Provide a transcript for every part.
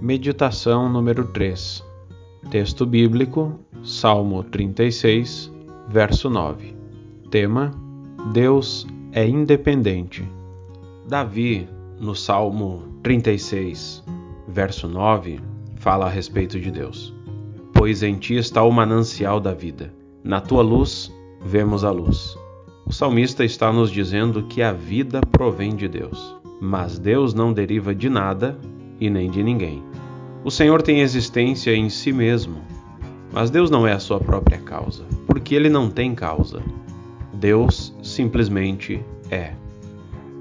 Meditação número 3. Texto bíblico: Salmo 36, verso 9. Tema: Deus é independente. Davi, no Salmo 36, verso 9, fala a respeito de Deus. Pois em ti está o manancial da vida. Na tua luz vemos a luz. O salmista está nos dizendo que a vida provém de Deus, mas Deus não deriva de nada e nem de ninguém. O Senhor tem existência em si mesmo, mas Deus não é a sua própria causa, porque ele não tem causa. Deus simplesmente é.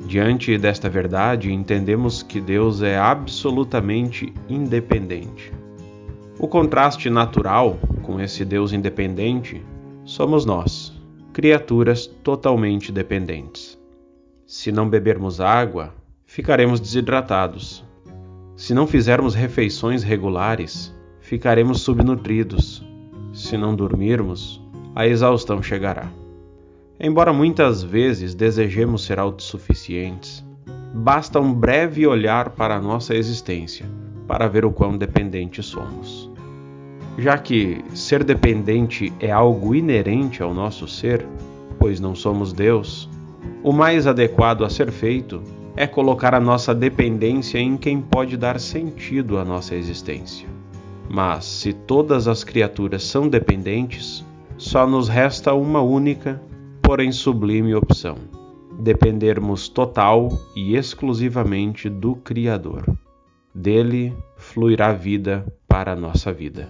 Diante desta verdade, entendemos que Deus é absolutamente independente. O contraste natural com esse Deus independente somos nós criaturas totalmente dependentes. Se não bebermos água, ficaremos desidratados. Se não fizermos refeições regulares, ficaremos subnutridos. Se não dormirmos, a exaustão chegará. Embora muitas vezes desejemos ser autossuficientes, basta um breve olhar para a nossa existência para ver o quão dependentes somos. Já que ser dependente é algo inerente ao nosso ser, pois não somos Deus, o mais adequado a ser feito é colocar a nossa dependência em quem pode dar sentido à nossa existência. Mas se todas as criaturas são dependentes, só nos resta uma única, porém sublime opção: dependermos total e exclusivamente do Criador. Dele fluirá vida para a nossa vida.